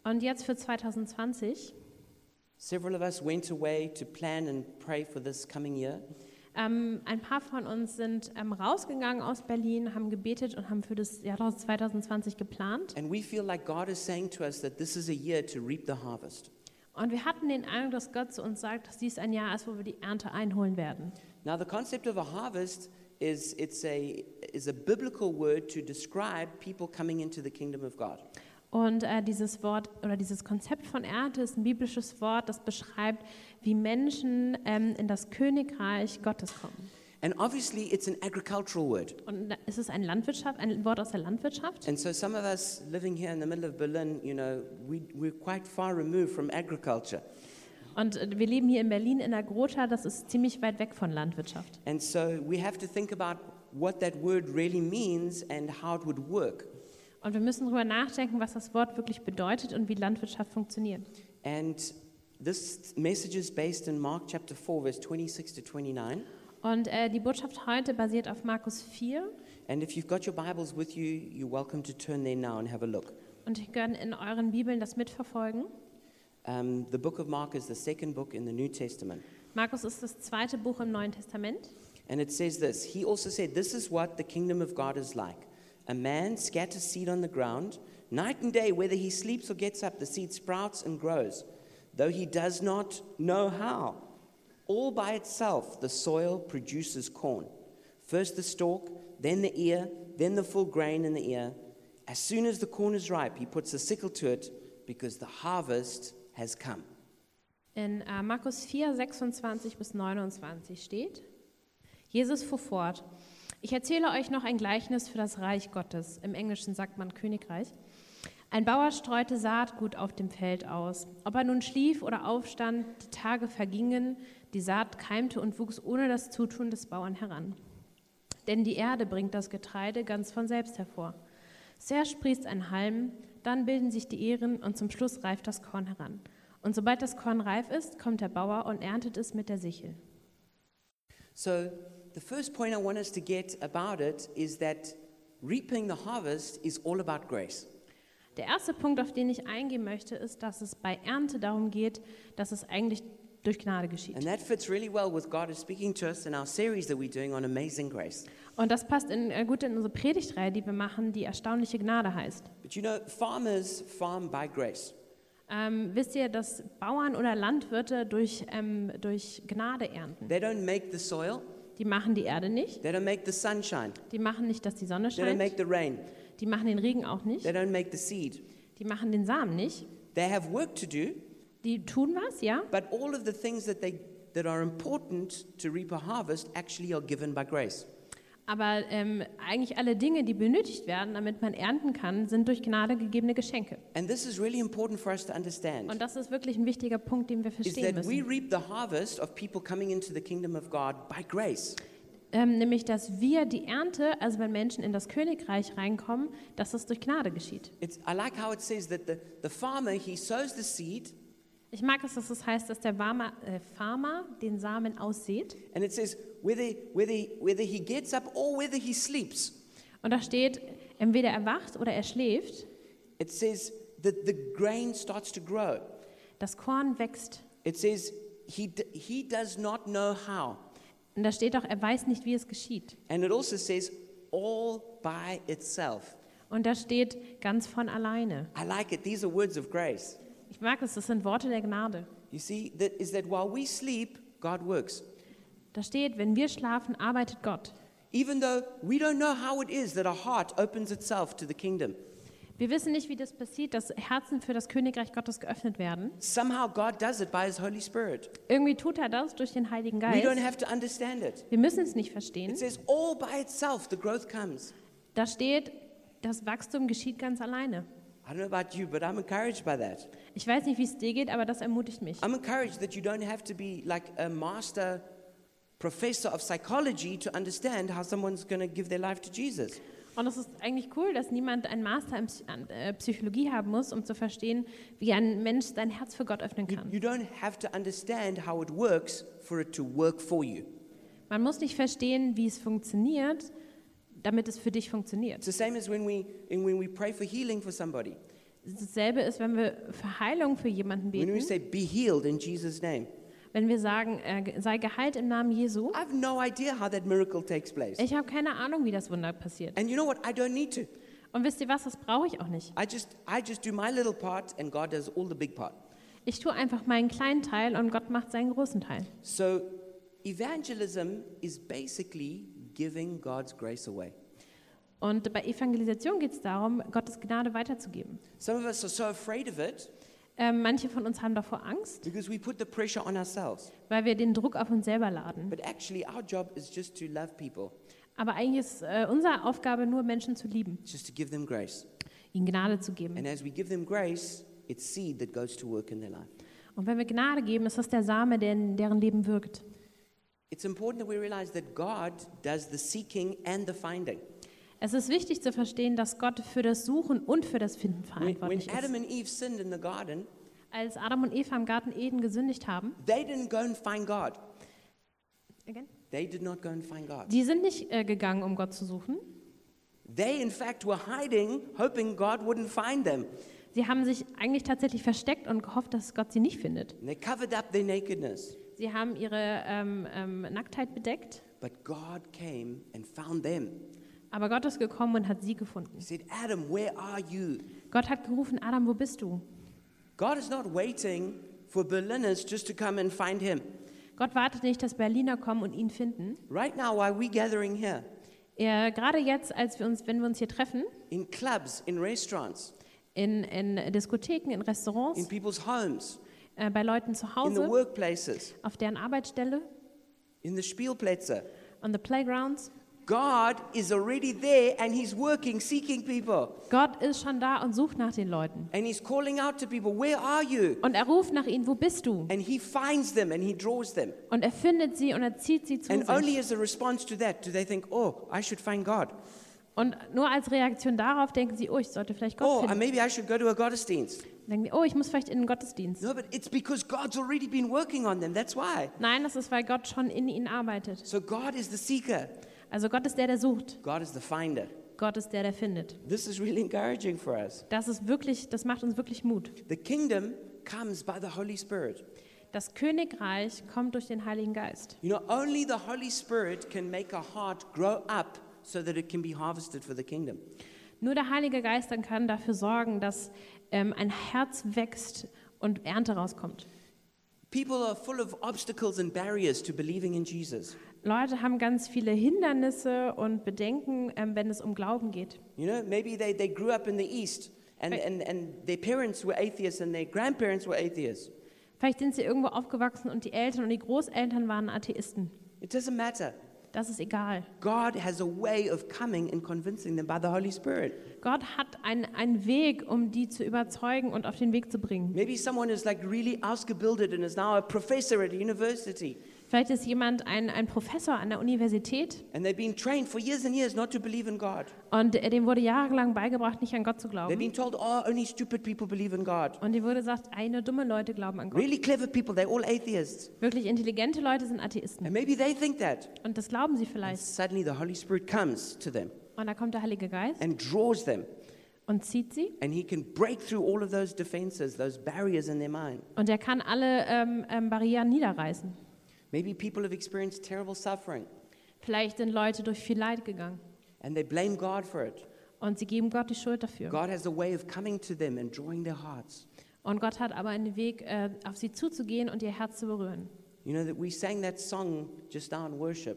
Und jetzt für 2020. several of us went away to plan and pray for this coming year. Ähm, ein paar von uns sind ähm, rausgegangen aus Berlin, haben gebetet und haben für das Jahr 2020 geplant. And we feel like God is saying to us that this is a year to reap the harvest. Und wir hatten den Eindruck, dass Gott zu uns sagt, dass dies ein Jahr ist, wo wir die Ernte einholen werden. Now, the concept of a harvest is it's a, is a biblical word to describe people coming into the kingdom of God. Und äh, dieses Wort oder dieses Konzept von Ernte ist ein biblisches Wort, das beschreibt, wie Menschen ähm, in das Königreich Gottes kommen. And obviously, it's an agricultural word. Und da- es ist ein Landwirtschaft, ein Wort aus der Landwirtschaft. And so, some of us living here in the middle of Berlin, you know, we, we're quite far removed from agriculture. Und äh, wir leben hier in Berlin in der Grota, das ist ziemlich weit weg von Landwirtschaft. And so, we have to think about what that word really means and how it would work. Und wir müssen darüber nachdenken, was das Wort wirklich bedeutet und wie Landwirtschaft funktioniert. And this message is based in Mark chapter 4, verse 26 to 29. Und äh, die Botschaft heute basiert auf Markus 4. And if you've got your Bibles with you, you're welcome to turn there now and have a look. Und ihr könnt in euren Bibeln das mitverfolgen. Um, the book of Mark is the second book in the New Testament. Markus ist das zweite Buch im Neuen Testament. And it says this He also said, This is what the kingdom of God is like. A man scatters seed on the ground. Night and day, whether he sleeps or gets up, the seed sprouts and grows, though he does not know how. All by itself, the soil produces corn. First the stalk, then the ear, then the full grain in the ear. As soon as the corn is ripe, he puts a sickle to it because the harvest has come. In äh, Markus 4, 26 bis 29 steht, Jesus fuhr fort, ich erzähle euch noch ein Gleichnis für das Reich Gottes. Im Englischen sagt man Königreich. Ein Bauer streute Saatgut auf dem Feld aus. Ob er nun schlief oder aufstand, die Tage vergingen, die Saat keimte und wuchs ohne das Zutun des Bauern heran. Denn die Erde bringt das Getreide ganz von selbst hervor. Zuerst sprießt ein Halm, dann bilden sich die Ähren und zum Schluss reift das Korn heran. Und sobald das Korn reif ist, kommt der Bauer und erntet es mit der Sichel. So, the first point I want us to get about it is that reaping the harvest is all about grace. Der erste Punkt, auf den ich eingehen möchte, ist, dass es bei Ernte darum geht, dass es eigentlich durch Gnade geschieht. And that fits really well with God is speaking to us in our series that we're doing on Amazing Grace. Und das passt in, äh, gut in unsere Predigtreihe, die wir machen, die erstaunliche Gnade heißt. But you know, farmers farm by grace. Ähm, wisst ihr, dass Bauern oder Landwirte durch, ähm, durch Gnade ernten? They don't make the soil, Die machen die Erde nicht, they don't make the sunshine, die machen nicht, dass die Sonne they don't scheint, make the rain, die machen den Regen auch nicht, they don't make the seed. die machen den Samen nicht. They have work to do, Die tun was, ja, but all of the things that, they, that are important to reap a harvest actually are given by grace. Aber ähm, eigentlich alle Dinge, die benötigt werden, damit man ernten kann, sind durch Gnade gegebene Geschenke. And this is really important for us to understand. Und das ist wirklich ein wichtiger Punkt, den wir verstehen we müssen. reap the harvest of people coming into the kingdom of God by grace. Ähm, nämlich, dass wir die Ernte, also wenn Menschen in das Königreich reinkommen, dass es durch Gnade geschieht. It's, I like how it says that the, the farmer, he sows the seed, Ich mag es, dass es heißt, dass der Farmer, äh, Farmer den Samen aussät. and it says whether, whether, whether he gets up or whether he sleeps. Und da steht, entweder er wacht oder er schläft, It says that the grain starts to grow. das Korn wächst. It says he, he does not know how. Und da steht auch, er weiß nicht, wie es geschieht. And it also says all by itself. Und da steht ganz von alleine. I like it. These are words of grace. Ich mag es, das sind Worte der Gnade. You see, that is that while we sleep, God works. Da steht, wenn wir schlafen, arbeitet Gott. Even though we don't know how it is that our heart opens itself to the kingdom. Wir wissen nicht, wie das passiert, dass Herzen für das Königreich Gottes geöffnet werden. Somehow God does it by His Holy Spirit. Irgendwie tut er das durch den Heiligen We don't Geist. have to understand it. Wir müssen es nicht verstehen. It says all by itself the growth comes. Da steht, das Wachstum geschieht ganz alleine. I don't know about you, but I'm encouraged by that. Ich weiß nicht, wie es dir geht, aber das ermutigt mich. I'm encouraged that you don't have to be like a master professor of psychology to understand how someone's going to give their life to Jesus. Und es ist eigentlich cool, dass niemand einen Master in äh, Psychologie haben muss, um zu verstehen, wie ein Mensch sein Herz für Gott öffnen You, kann. you don't have to understand how it works for it to work for you. Man muss nicht verstehen, wie es funktioniert, damit es für dich It's funktioniert. the same as when we, when we pray for healing for somebody. Dasselbe ist, wenn wir für Heilung für jemanden When we beten, say, be healed in Jesus' name. wenn wir sagen, äh, sei geheilt im Namen Jesu. I have no idea how that miracle takes place. Ich habe keine Ahnung, wie das Wunder passiert. And you know what? I don't need to. Und wisst ihr was, das brauche ich auch nicht. I just, I just do my little part and God does all the big part. Ich tue einfach meinen kleinen Teil und Gott macht seinen großen Teil. So, evangelism is basically giving God's grace away. Und bei Evangelisation geht es darum, Gottes Gnade weiterzugeben. Some of us are so afraid of it Ähm, manche von uns haben davor Angst, because we put the pressure on ourselves. weil wir den Druck auf uns selber laden. But actually, our job is just to love people, Aber eigentlich ist äh, unsere Aufgabe nur, Menschen zu lieben, just to give them grace. ihnen Gnade zu geben. And as we give them grace, it's seed that goes to work in their life. Und wenn wir Gnade geben, ist das der Same, der in deren Leben wirkt. It's important that we realize that God does the seeking and the finding. Es ist wichtig zu verstehen, dass Gott für das Suchen und für das Finden When, when verantwortlich Adam ist. and Eve sinned in the garden, Als Adam und Eva im Garten Eden gesündigt haben, they didn't go and find God. They did not go and find God. die sind nicht äh, gegangen, um Gott zu suchen. They, in fact, were hiding, hoping God wouldn't find them. Sie haben sich eigentlich tatsächlich versteckt und gehofft, dass Gott sie nicht findet. And they covered up their nakedness. Sie haben ihre ähm, ähm, Nacktheit bedeckt, But God came and found them. aber Gott ist gekommen und hat sie gefunden. He said, Adam, where are you? Gott hat gerufen, Adam, wo bist du? God is not waiting for Berliners just to come and find him. Gott wartet nicht, dass Berliner kommen und ihn finden. Right now, while we're gathering here, Er, gerade jetzt, als wir uns, wenn wir uns hier treffen, in clubs, in restaurants, in, in Diskotheken, in in Restaurants, people's homes, äh, bei Leuten zu in the Hause, workplaces, auf deren Arbeitsstelle, in the Spielplätze, on the playgrounds. God is already there and He's working, seeking people. Gott ist schon da und sucht nach den Leuten. And He's calling out to people, Where are you? Und er ruft nach ihnen, wo bist du? And He finds them and He draws them. Und er findet sie und er zieht sie zu And only sich. as a response to that do they think, Oh, I should find God. Und nur als Reaktion darauf denken sie, oh, ich sollte vielleicht Gott Oh, finden. maybe I should go to a Gottesdienst. Dann denken sie, oh, ich muss vielleicht in den Gottesdienst. No, but it's because God's already been working on them. That's why. Nein, das ist, weil Gott schon in ihnen arbeitet. So God is the seeker, Also Gott ist der, der sucht. God is the finder. Gott ist der, der findet. This is really encouraging for us. Das ist wirklich, das macht uns wirklich Mut. The kingdom comes by the Holy Spirit. Das Königreich kommt durch den Heiligen Geist. You know, only the Holy Spirit can make a heart grow up so that it can be harvested for the kingdom. Nur der Heilige Geist dann kann dafür sorgen, dass ähm, ein Herz wächst und Ernte rauskommt. People are full of obstacles and barriers to believing in Jesus. Leute haben ganz viele Hindernisse und Bedenken, ähm, wenn es um Glauben geht. You know, maybe they, they grew up in the East and, and, and their parents were atheists and their grandparents were atheists. Vielleicht sind sie irgendwo aufgewachsen und die Eltern und die Großeltern waren Atheisten. It doesn't matter. Das ist egal. God has a way of coming and convincing them by the Holy Spirit. Gott hat einen, einen Weg, um die zu überzeugen und auf den Weg zu bringen. Maybe someone is like really ausgebildet and is now a professor at a university. Vielleicht ist jemand ein, ein Professor an der Universität And they've been trained for years and years not to believe in God. und äh, dem wurde jahrelang beigebracht, nicht an Gott zu They've glauben. been told, oh, only stupid people believe in God. Und dem wurde gesagt, eine dumme Leute glauben an Gott. Really clever people, they're all atheists. Wirklich intelligente Leute sind Atheisten. And maybe they think that. Und das glauben sie And vielleicht. suddenly the Holy Spirit comes to them Und da kommt der Heilige Geist and draws them. und zieht sie. And he can break through all of those defenses, those barriers in their mind. Und er kann alle ähm, ähm, Barrieren niederreißen. Maybe people have experienced terrible suffering Vielleicht sind Leute durch viel Leid gegangen. and they blame God for it. Und sie geben Gott die Schuld dafür. God has a way of coming to them and drawing their hearts. Und Gott hat aber einen Weg, äh, auf sie zuzugehen und ihr Herz zu berühren. You know that we sang that song just now in worship,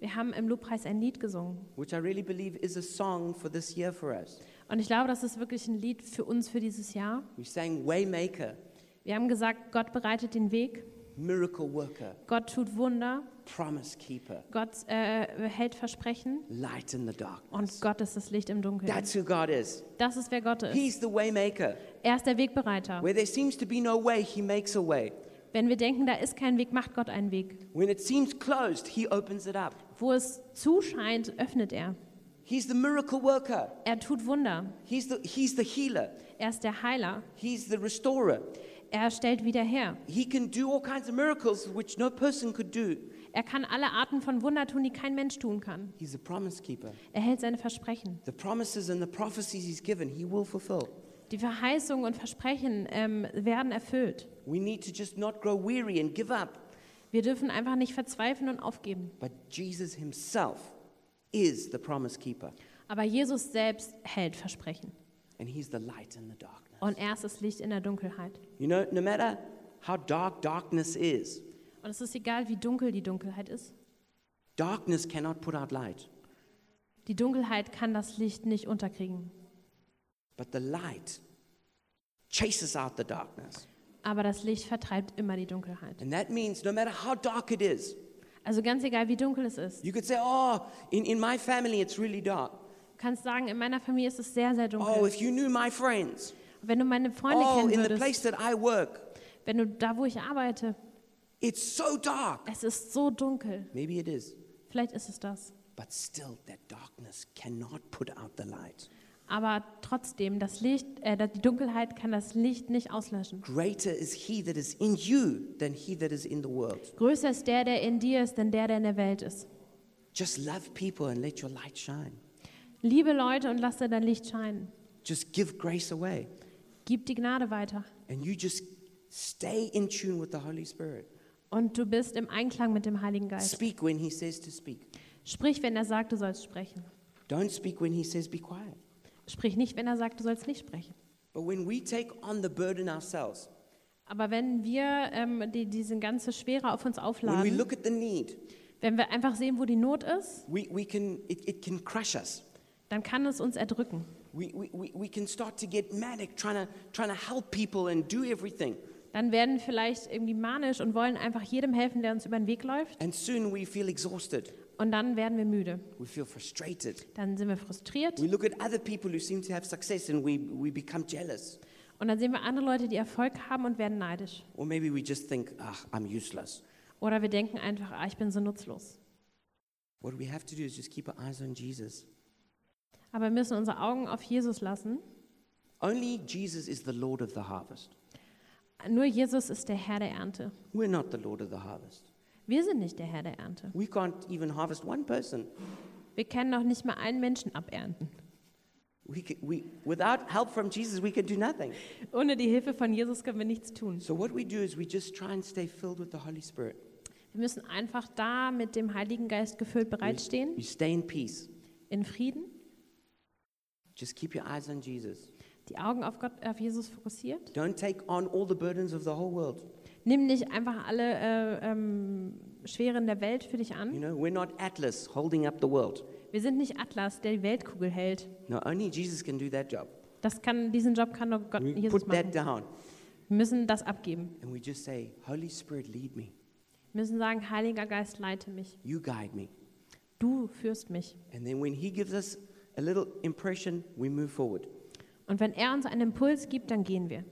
Wir haben im Lobpreis ein Lied gesungen. which I really believe is a song for this year for us. Und ich glaube, das ist wirklich ein Lied für uns für dieses Jahr. We sang Waymaker. Wir haben gesagt, Gott bereitet den Weg. Miracle worker, Gott tut Wunder, promise keeper, Gott äh, hält Versprechen light in the darkness. und Gott ist das Licht im Dunkeln. That's who God is. Das ist, wer Gott ist. He's the waymaker. Er ist der Wegbereiter. Where there seems to be no way, He makes a way. Wenn wir denken, da ist kein Weg, macht Gott einen Weg. When it seems closed, He opens it up. Wo es zuscheint, öffnet er. He's the miracle worker. Er tut Wunder. He's the, he's the healer. Er ist der Heiler. He's the restorer. Er stellt wieder her. He can do all kinds of miracles which no person could do. Er kann alle Arten von Wunder tun, die kein Mensch tun kann. He's a promise keeper. Er hält seine Versprechen. The promises and the prophecies He's given, He will fulfill. Die Verheißungen und Versprechen ähm, werden erfüllt. We need to just not grow weary and give up. Wir dürfen einfach nicht verzweifeln und aufgeben. But Jesus Himself is the promise keeper, Aber Jesus selbst hält Versprechen. and He's the light in the darkness. Und er ist das Licht in der Dunkelheit. You know, no matter how dark darkness is, Und es ist egal, wie dunkel die Dunkelheit ist. darkness cannot put out light. Die Dunkelheit kann das Licht nicht unterkriegen. But the light chases out the darkness. Aber das Licht vertreibt immer die Dunkelheit. And that means no matter how dark it is, Also ganz egal, wie dunkel es ist. you could say, oh, in, in my family it's really dark. Du kannst sagen, in meiner Familie ist es sehr, sehr Oh, dunkel. if you knew my friends. Wenn du meine Freunde Oh, kennen in the würdest, place that I work, wenn du da, wo ich arbeite, it's so dark. es ist so dunkel. Maybe it is. Vielleicht ist es das. But still, that darkness cannot put out the light. Aber trotzdem, das Licht, äh, die Dunkelheit kann das Licht nicht auslöschen. Greater is he that is in you than he that is in the world. Größer ist der, der in dir ist, denn der, der in der Welt ist. Just love people and let your light shine. Liebe Leute und lass dir dein Licht scheinen. Just give grace away. Gib die Gnade weiter. And you just stay in tune with the Holy Spirit. Und du bist im Einklang mit dem Heiligen Geist. Speak when he says to speak. Sprich, wenn er sagt, du sollst sprechen. Don't speak when he says be quiet. Sprich nicht, wenn er sagt, du sollst nicht sprechen. But when we take on the burden ourselves, Aber wenn wir ähm, die, diese ganze Schwere auf uns when we aufladen, look at the need, wenn wir einfach sehen, wo die Not ist, we, we can, it, it can crush us. dann kann es uns erdrücken. We, we, we, we can start to get manic trying to, trying to help people and do everything. Dann werden wir vielleicht irgendwie manisch und wollen einfach jedem helfen, der uns über den Weg läuft. And soon we feel exhausted. Und dann werden wir müde. We feel frustrated. Dann sind wir frustriert. We look at other people who seem to have success and we, we become jealous. Und dann sehen wir andere Leute, die Erfolg haben und werden neidisch. Or maybe we just think, ah, I'm useless. Oder wir denken einfach, ah, ich bin so nutzlos. What we have to do is just keep our eyes on Jesus. Aber wir müssen unsere Augen auf Jesus lassen. Only Jesus is the Lord of the harvest. Nur Jesus ist der Herr der Ernte. We're not the Lord of the harvest. Wir sind nicht der Herr der Ernte. We can't even harvest one person. Wir können noch nicht mal einen Menschen abernten. We can, we, without help from Jesus, we can do nothing. Ohne die Hilfe von Jesus können wir nichts tun. So, what we do is we just try and stay filled with the Holy Spirit. Wir müssen einfach da mit dem Heiligen Geist gefüllt bereitstehen, You stay in peace. in Frieden, Just keep your eyes on Jesus. die Augen auf Gott, auf Jesus fokussiert. Don't take on all the burdens of the whole world. Nimm nicht einfach alle äh, ähm, Schweren der Welt für dich You an. know, we're not Atlas holding up the world. Wir sind nicht Atlas, der die Weltkugel hält. No, only Jesus can do that job. Das kann, diesen Job kann nur Gott, We Jesus put that machen. down Wir müssen das abgeben. and we just say, Holy Spirit, lead me. Wir müssen sagen, Heiliger Geist, leite mich. You guide me. Du führst mich. And then when He gives us a little impression, we move forward. Und wenn er uns einen Impuls gibt, dann gehen wir.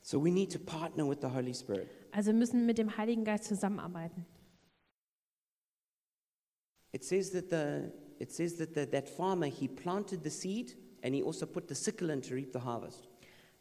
So we need to partner with the Holy Spirit. Also wir müssen mit dem Heiligen Geist zusammenarbeiten. It says that, the, it says that the, that farmer, he planted the seed and he also put the sickle in to reap the harvest.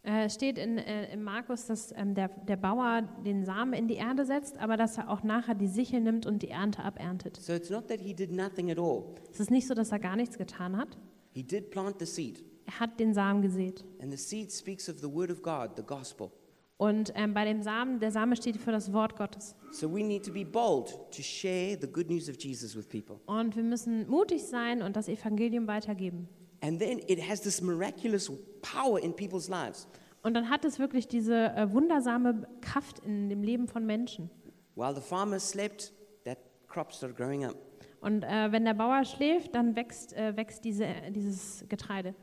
Äh, Es steht in, äh, im Markus, dass ähm, der, der Bauer den Samen in die Erde setzt, aber dass er auch nachher die Sichel nimmt und die Ernte aberntet. So it's not that he did nothing at all. Es ist nicht so, dass er gar nichts getan hat. He did plant the seed. Er hat den Samen gesät. And the seed speaks of the word of God, the gospel. Und ähm, bei dem Samen, der Same steht für das Wort Gottes. So we need to be bold to share the good news of Jesus with people. Und wir müssen mutig sein und das Evangelium weitergeben. And then it has this miraculous power in people's lives. Und dann hat es wirklich diese äh, wundersame Kraft in dem Leben von Menschen. While the farmer slept, that crop started growing up. Und äh, wenn der Bauer schläft, dann wächst, äh, wächst diese, dieses Getreide.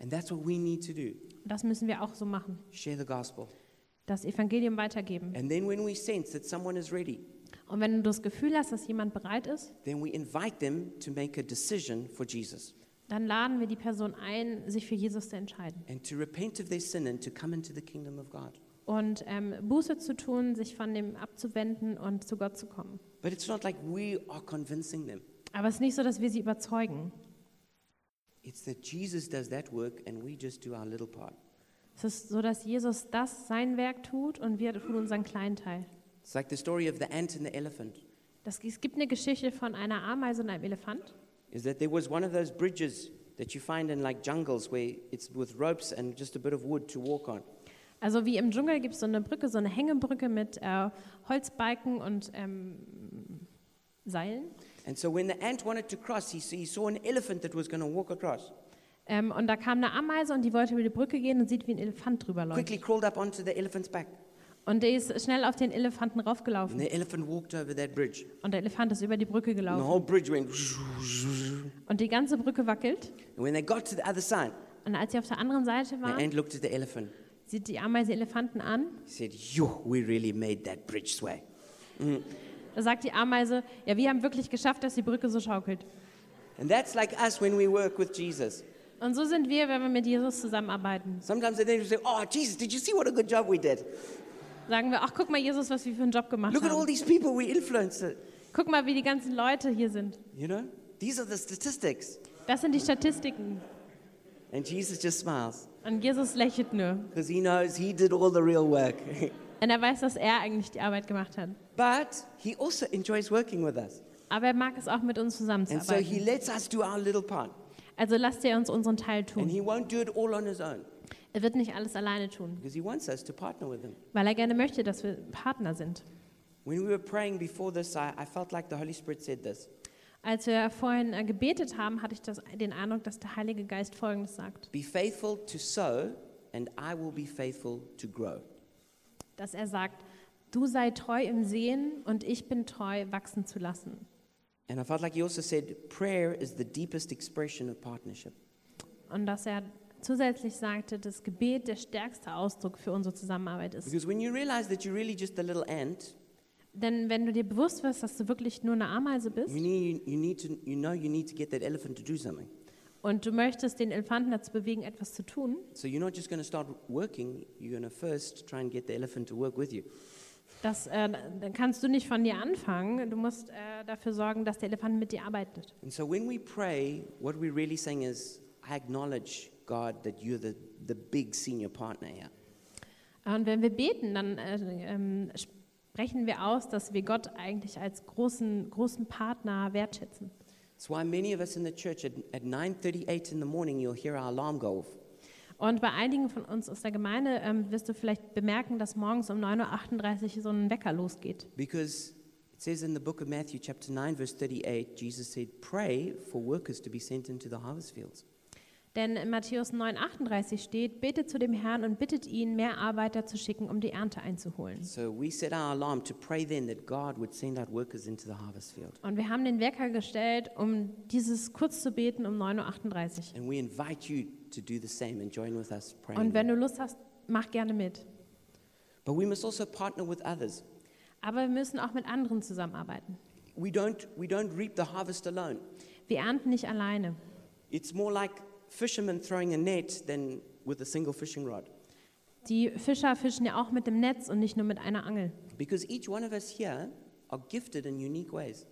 And that's what we need to do Und das müssen wir auch so machen. share the gospel. das Evangelium weitergeben. And then when we sense that someone is ready, Und wenn du das Gefühl hast, dass jemand bereit ist, then we invite them to make a decision for Jesus dann laden wir die Person ein, sich für Jesus zu entscheiden. and to repent of their sin and to come into the kingdom of God. Und ähm, Buße zu tun, sich von dem abzuwenden und zu Gott zu kommen. But it's not like we are convincing them. Aber es ist nicht so, dass wir sie überzeugen. It's that Jesus does that work and we just do our little part. Es ist so, dass Jesus das sein Werk tut und wir tun unseren kleinen Teil. It's like the story of the ant and the elephant. Das, es gibt eine Geschichte von einer Ameise und einem Elefant. Is that there was one of those bridges that you find in like jungles where it's with ropes and just a bit of wood to walk on. Also wie im Dschungel gibt es so eine Brücke, so eine Hängebrücke mit äh, Holzbalken und ähm, Seilen. And so when the ant wanted to cross, he, he saw an elephant that was going to walk across. Ähm, und da kam eine Ameise und die wollte über die Brücke gehen und sieht, wie ein Elefant drüber läuft. Quickly crawled up onto the elephant's back. Und der ist schnell auf den Elefanten And raufgelaufen. the elephant walked over that bridge. Und der Elefant ist über die Brücke And the gelaufen. whole bridge went. Und die ganze Brücke wackelt. And when they got to the other side, Und als sie auf der anderen Seite the waren, ant looked at the elephant. sieht die Ameise Elefanten an. He said, Yo, we really made that bridge sway. Da sagt die Ameise, ja, wir haben wirklich geschafft, dass die Brücke so schaukelt. And that's like us when we work with Jesus. Und so sind wir, wenn wir mit Jesus zusammenarbeiten. Sometimes they say, Oh, Jesus, did you see what a good job we did? Sagen wir, ach, guck mal, Jesus, was wir für einen Job gemacht Look at all haben. these people we influenced. Guck mal, wie die ganzen Leute hier sind. You know? These are the statistics. Das sind die Statistiken. And Jesus just smiles Und Jesus lächelt nur. because he knows he did all the real work. Und er weiß, dass er eigentlich die Arbeit gemacht hat. but he also enjoys working with us. Aber er mag es auch mit uns And so he zusammenzuarbeiten. lets us do our little part. Also lasst er uns unseren Teil And tun. he won't do it all on his own Er wird nicht alles alleine tun, because he wants us to partner with him. weil er gerne möchte, dass wir Partner sind. When we were praying before this, I, I felt like the Holy Spirit said this Als wir vorhin äh, gebetet haben, hatte ich das, den Eindruck, dass der Heilige Geist Folgendes sagt. Be faithful to sow, and I will be faithful to grow. Dass er sagt, du sei treu im Sehen und ich bin treu, wachsen zu lassen. And I felt like he also said, prayer is the deepest expression of partnership. Und dass er zusätzlich sagte, das Gebet der stärkste Ausdruck für unsere Zusammenarbeit ist. Because when you realize that you're really just a little ant, Denn wenn du dir bewusst wirst, dass du wirklich nur eine Ameise bist you, need, you, need to, you know you need to get that elephant to do something. und du möchtest den Elefanten dazu bewegen, etwas zu tun, So you're not just going to start working, you're going to first try and get the elephant to work with you. das, äh, dann kannst du nicht von dir anfangen. Du musst äh, dafür sorgen, dass der Elefant mit dir arbeitet. And so when we pray, what we're really saying is, I acknowledge, God, that you're the, the big senior partner here. Und wenn wir beten, dann äh, ähm, sprechen wir aus, dass wir Gott eigentlich als großen, großen Partner wertschätzen. That's why many of us in the church at, at 9.38 in the morning, you'll hear our alarm go off. Und bei einigen von uns aus der Gemeinde ähm, wirst du vielleicht bemerken, dass morgens um 9.38 Uhr so ein Wecker losgeht. Because it says in the book of Matthew, chapter 9, verse 38, Jesus said, Pray for workers to be sent into the harvest fields. Denn in Matthäus 9,38 steht, betet zu dem Herrn und bittet ihn, mehr Arbeiter zu schicken, um die Ernte einzuholen. So we set our alarm to pray then that God would send out workers into the harvest field. Und wir haben den Wecker gestellt, um dieses kurz zu beten um 9.38 Uhr. And we invite you to do the same and join with us praying. Und wenn du Lust hast, mach gerne mit. But we must also partner with others. Aber wir müssen auch mit anderen zusammenarbeiten. We don't, we don't reap the harvest alone. Wir ernten nicht alleine. It's more like fishermen throwing a net than with a single fishing rod. Die Fischer fischen ja auch mit dem Netz und nicht nur mit einer Angel. Because each one of us here are gifted in unique ways.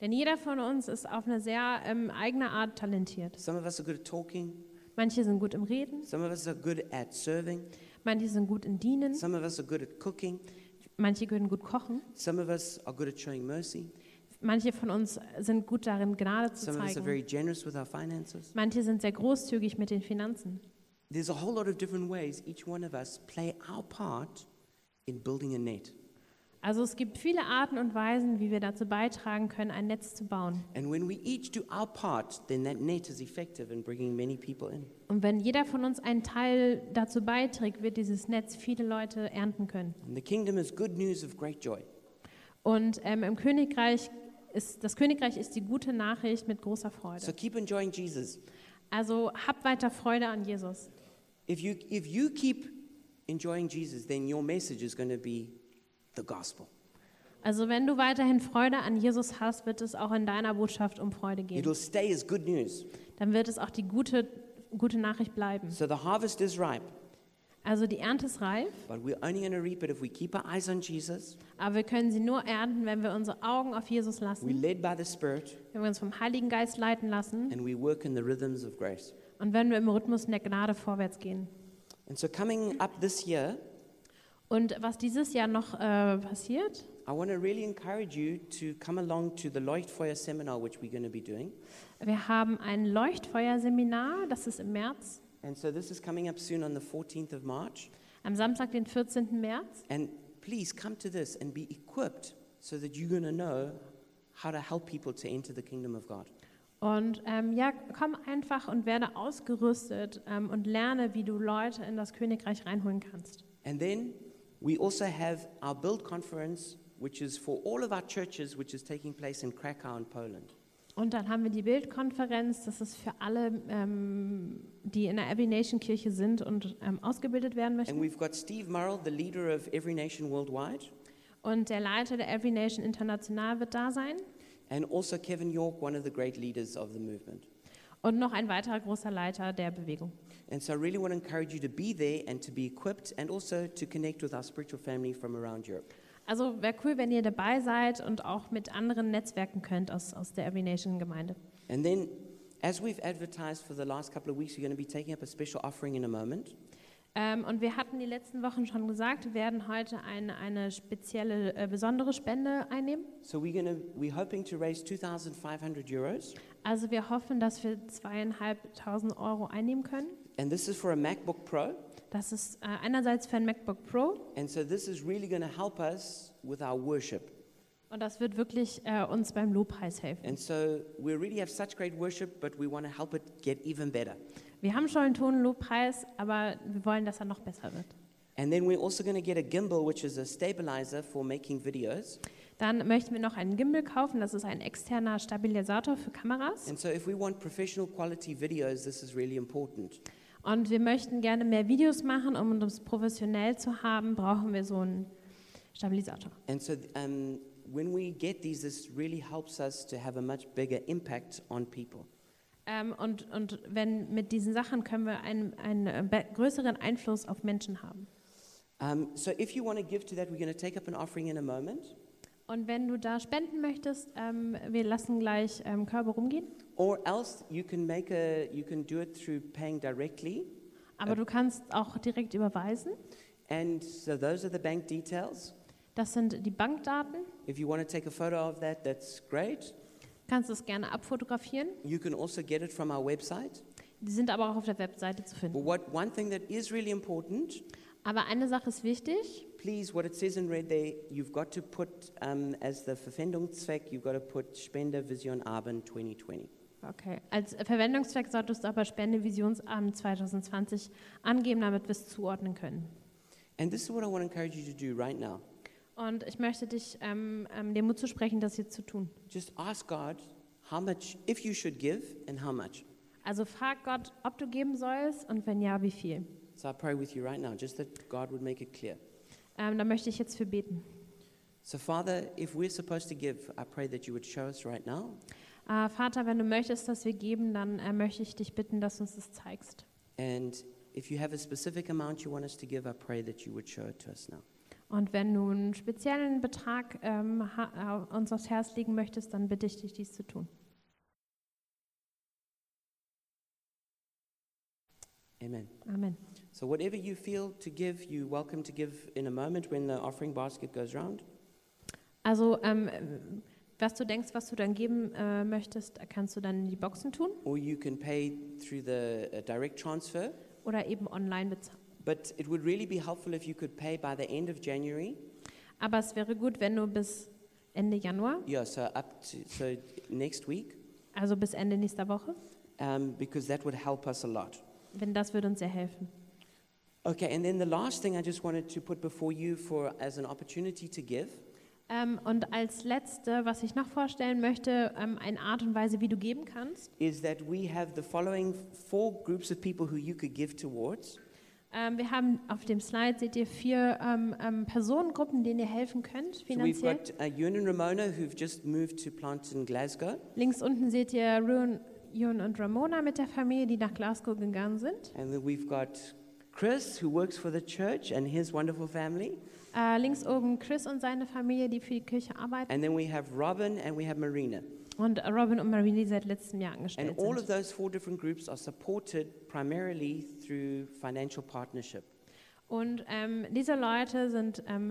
Denn jeder von uns ist auf eine sehr ähm, eigene Art talentiert. Some of us are good at talking, Manche sind gut im Reden, some of us are good at serving, manche sind gut im Dienen, some of us are good at cooking, manche können gut kochen, some of us are good at showing mercy, manche von uns sind gut darin, Gnade zu zeigen. Manche sind sehr großzügig mit den Finanzen. There's a whole lot of different ways each one of us play our part in building a net. Also es gibt viele Arten und Weisen, wie wir dazu beitragen können, ein Netz zu bauen. And when we each do our part, then that net is effective in bringing many people in. Und wenn jeder von uns einen Teil dazu beiträgt, wird dieses Netz viele Leute ernten können. Und ähm, im Königreich ist das Königreich ist die gute Nachricht mit großer Freude. So keep enjoying Jesus. Also habt weiter Freude an Jesus. If you, if you keep enjoying Jesus, then your message is going to be the gospel. Also wenn du weiterhin Freude an Jesus hast, wird es auch in deiner Botschaft um Freude gehen. It'll stay as good news. Dann wird es auch die gute, gute Nachricht bleiben. So the harvest is ripe, Also die Ernte ist reif, but we're only going to reap it if we keep our eyes on Jesus. aber wir können sie nur ernten, wenn wir unsere Augen auf Jesus lassen, led by the Spirit, wenn wir uns vom Heiligen Geist leiten lassen and we work in the rhythms of grace. und wenn wir im Rhythmus der Gnade vorwärts gehen. And so, coming up this year, Und was dieses Jahr noch äh, passiert, I want to really encourage you to come along to the Leuchtfeuer seminar, which we're going to be doing. wir haben ein Leuchtfeuerseminar, das ist im März, And so, this is coming up soon on the 14th of March. am Samstag, den 14. März. And please come to this and be equipped so that you're going to know how to help people to enter the kingdom of God. Und ähm, ja, komm einfach und werde ausgerüstet ähm, und lerne, wie du Leute in das Königreich reinholen kannst. And then we also have our Build Conference, which is for all of our churches, which is taking place in Krakow in Poland. Und dann haben wir die Bildkonferenz, das ist für alle, ähm, die in der Abbey Nation Kirche sind und ähm, ausgebildet werden And möchten. we've got Steve Murrell, the leader of Every Nation Worldwide, Und der Leiter der Every Nation International wird da sein. and also Kevin York, one of the great leaders of the movement. Und noch ein weiterer großer Leiter der Bewegung. And so I really want to encourage you to be there and to be equipped and also to connect with our spiritual family from around Europe. Also wäre cool, wenn ihr dabei seid und auch mit anderen netzwerken könnt aus, aus der Every Nation Gemeinde. And then, as we've advertised for the last couple of weeks, we're going to be taking up a special offering in a moment. Ähm, und wir hatten die letzten Wochen schon gesagt, wir werden heute eine, eine spezielle, äh, besondere Spende einnehmen. So we're to, we're hoping to raise 2,500 euros. Also wir hoffen, dass wir zweieinhalbtausend Euro einnehmen können. And this is for a MacBook Pro. Das ist äh, einerseits für ein MacBook Pro And so this is really going to help us with our worship. und das wird wirklich äh, uns beim Lobpreis helfen. And so we really have such great worship, but we want to help it get even better. Wir haben schon einen Ton Lobpreis, aber wir wollen, dass er noch besser wird. And then we're also going to get a gimbal, which is a stabilizer for making videos. Dann möchten wir noch einen Gimbal kaufen, das ist ein externer Stabilisator für Kameras. And so if we want professional quality videos, this is really important. Und wir möchten gerne mehr Videos machen, um uns professionell zu haben, brauchen wir so einen Stabilisator. And so um, when we get these, this really helps us to have a much bigger impact on people. Ähm, und, und wenn mit diesen Sachen können wir einen, einen äh, größeren Einfluss auf Menschen haben. Um, so if you want to give to that, we're going to take up an offering in a moment. Und wenn du da spenden möchtest, ähm, wir lassen gleich ähm, Körbe rumgehen. Or else you can make a, you can do it through paying directly. Aber du kannst auch direkt überweisen. And so those are the bank details. Das sind die Bankdaten. If you want to take a photo of that, that's great. Du kannst es gerne abfotografieren. You can also get it from our website. Die sind aber auch auf der Webseite zu But finden. what one thing that is really important, Aber eine Sache ist wichtig. please, what it says in red there, you've got to put um, as the Verwendungszweck, you've got to put Spender Vision Abend 2020. Okay. Als Verwendungszweck solltest du aber Spendevisionsabend 2020 angeben, damit wir es zuordnen können. And this is what I want to encourage you to do right now. Und ich möchte dich ähm, ähm, den Mut zu sprechen, das jetzt zu tun. Just ask God how much, if you should give, and how much. Also frag Gott, ob du geben sollst und wenn ja, wie viel. So I pray with you right now, just that God would make it clear. Ähm, da möchte ich jetzt für beten. So, Father, if we're supposed to give, I pray that you would show us right now. Äh, Vater, wenn du möchtest, dass wir geben, dann äh, möchte ich dich bitten, dass du uns das zeigst. And if you have a specific amount you want us to give, I pray that you would show it to us now. Und wenn du einen speziellen Betrag ähm, äh, uns aufs Herz legen möchtest, dann bitte ich dich, dies zu tun. Amen. Amen. So, whatever you feel to give, you're welcome to give in a moment when the offering basket goes round. Also, ähm, was du denkst, was du dann geben äh, möchtest, kannst du dann in die Boxen tun Or you can pay through the uh, direct transfer. oder eben online bezahlen. But it would really be helpful if you could pay by the end of January. Aber es wäre gut, wenn du bis Ende Januar, Yeah, so up to so next week, also bis Ende nächster Woche, um, because that would help us a lot. wenn das würde uns sehr helfen. Okay, and then the last thing I just wanted to put before you for as an opportunity to give Ähm, und als letzte, was ich noch vorstellen möchte, ähm, eine Art und Weise, wie du geben kannst. is that we have the following four groups of people who you could give towards. Ähm, wir haben auf dem Slide, seht ihr vier ähm, ähm, Personengruppen, denen ihr helfen könnt So we've finanziell. got uh, Ewan and Ramona who've just moved to plant in Glasgow. Links unten seht ihr Ruan, Jun und Ramona mit der Familie, die nach Glasgow gegangen sind. And then we've got Chris who works for the church and his wonderful family. Äh, links oben Chris und seine Familie, die für die Kirche arbeiten. And then we have Robin and we have Marina. Und Robin und Marie, die seit letztem Jahr And angestellt all of sind. those four different groups are supported primarily through financial partnership. Und ähm, diese Leute sind, ähm,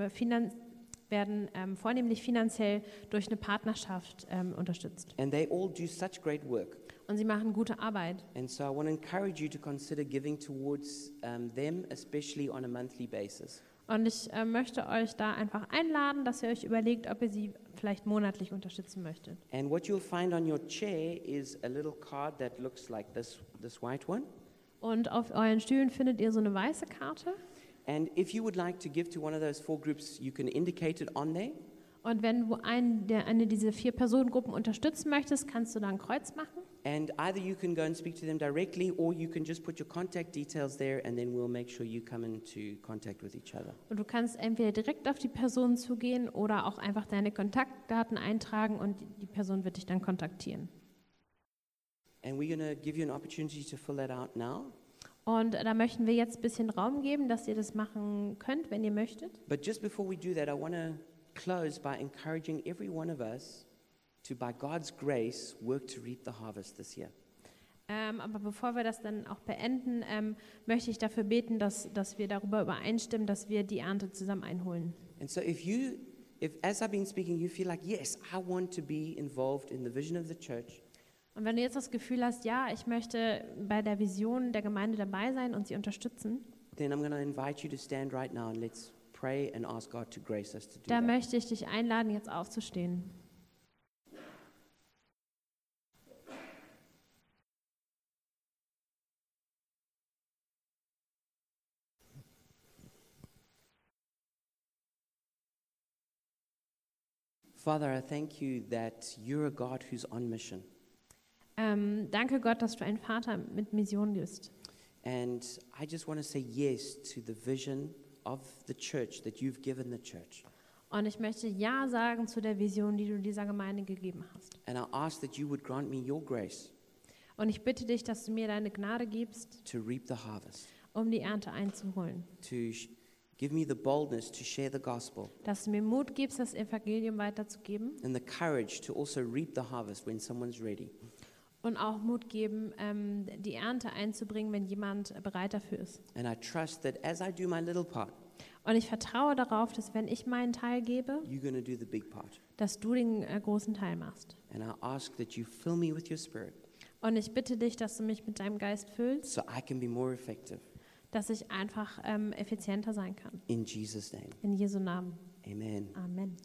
werden ähm, vornehmlich finanziell durch eine Partnerschaft ähm, unterstützt. And they all do such great work. Und sie machen gute Arbeit. And so I want to encourage you to consider giving towards um, them, especially on a monthly basis. Und ich äh, möchte euch da einfach einladen, dass ihr euch überlegt, ob ihr sie vielleicht monatlich unterstützen möchtet. And what you'll find on your chair is a little card that looks like this, this white one. Und auf euren Stühlen findet ihr so eine weiße Karte. And if you would like to give to one of those four groups, you can indicate it on there. Und wenn du ein, der, eine dieser vier Personengruppen unterstützen möchtest, kannst du da ein Kreuz machen. And either you can go and speak to them directly, or you can just put your contact details there, and then we'll make sure you come into contact with each other. Und du kannst entweder direkt auf die Person zugehen oder auch einfach deine Kontaktdaten eintragen und die Person wird dich dann kontaktieren. And we're going to give you an opportunity to fill that out now. Und da möchten wir jetzt ein bisschen Raum geben, dass ihr das machen könnt, wenn ihr möchtet. But just before we do that, I want to close by encouraging every one of us to, by God's grace, work to reap the harvest this year. Ähm, aber bevor wir das dann auch beenden, ähm, möchte ich dafür beten, dass, dass wir darüber übereinstimmen, dass wir die Ernte zusammen einholen. And so if you, if as I've been speaking, you feel like, yes, I want to be involved in the vision of the church, Und wenn du jetzt das Gefühl hast, ja, ich möchte bei der Vision der Gemeinde dabei sein und sie unterstützen, then I'm going to invite you to stand right now and let's pray and ask God to grace us to do da that. möchte ich dich einladen, jetzt aufzustehen. Father, I thank you that you're a God who's on mission. Ähm, danke Gott, dass du ein Vater mit Mission bist. And I just want to say yes to the vision of the church that you've given the church. Und ich möchte Ja sagen zu der Vision, die du dieser Gemeinde gegeben hast. And I ask that you would grant me your grace Und ich bitte dich, dass du mir deine Gnade gibst, to reap the harvest, um die Ernte einzuholen. to sh- give me the boldness to share the gospel Dass du mir Mut gibst, das Evangelium weiterzugeben and the courage to also reap the harvest when someone's ready. und auch Mut geben, ähm, die Ernte einzubringen, wenn jemand bereit dafür ist. And I trust that as I do my little part, Und ich vertraue darauf, dass wenn ich meinen Teil gebe, you're going to do the big part. dass du den äh, großen Teil machst. And I ask that you fill me with your spirit Und ich bitte dich, dass du mich mit deinem Geist füllst, so I can be more effective. Dass ich einfach ähm, effizienter sein kann. In Jesus' name, In Jesu Namen. amen. Amen.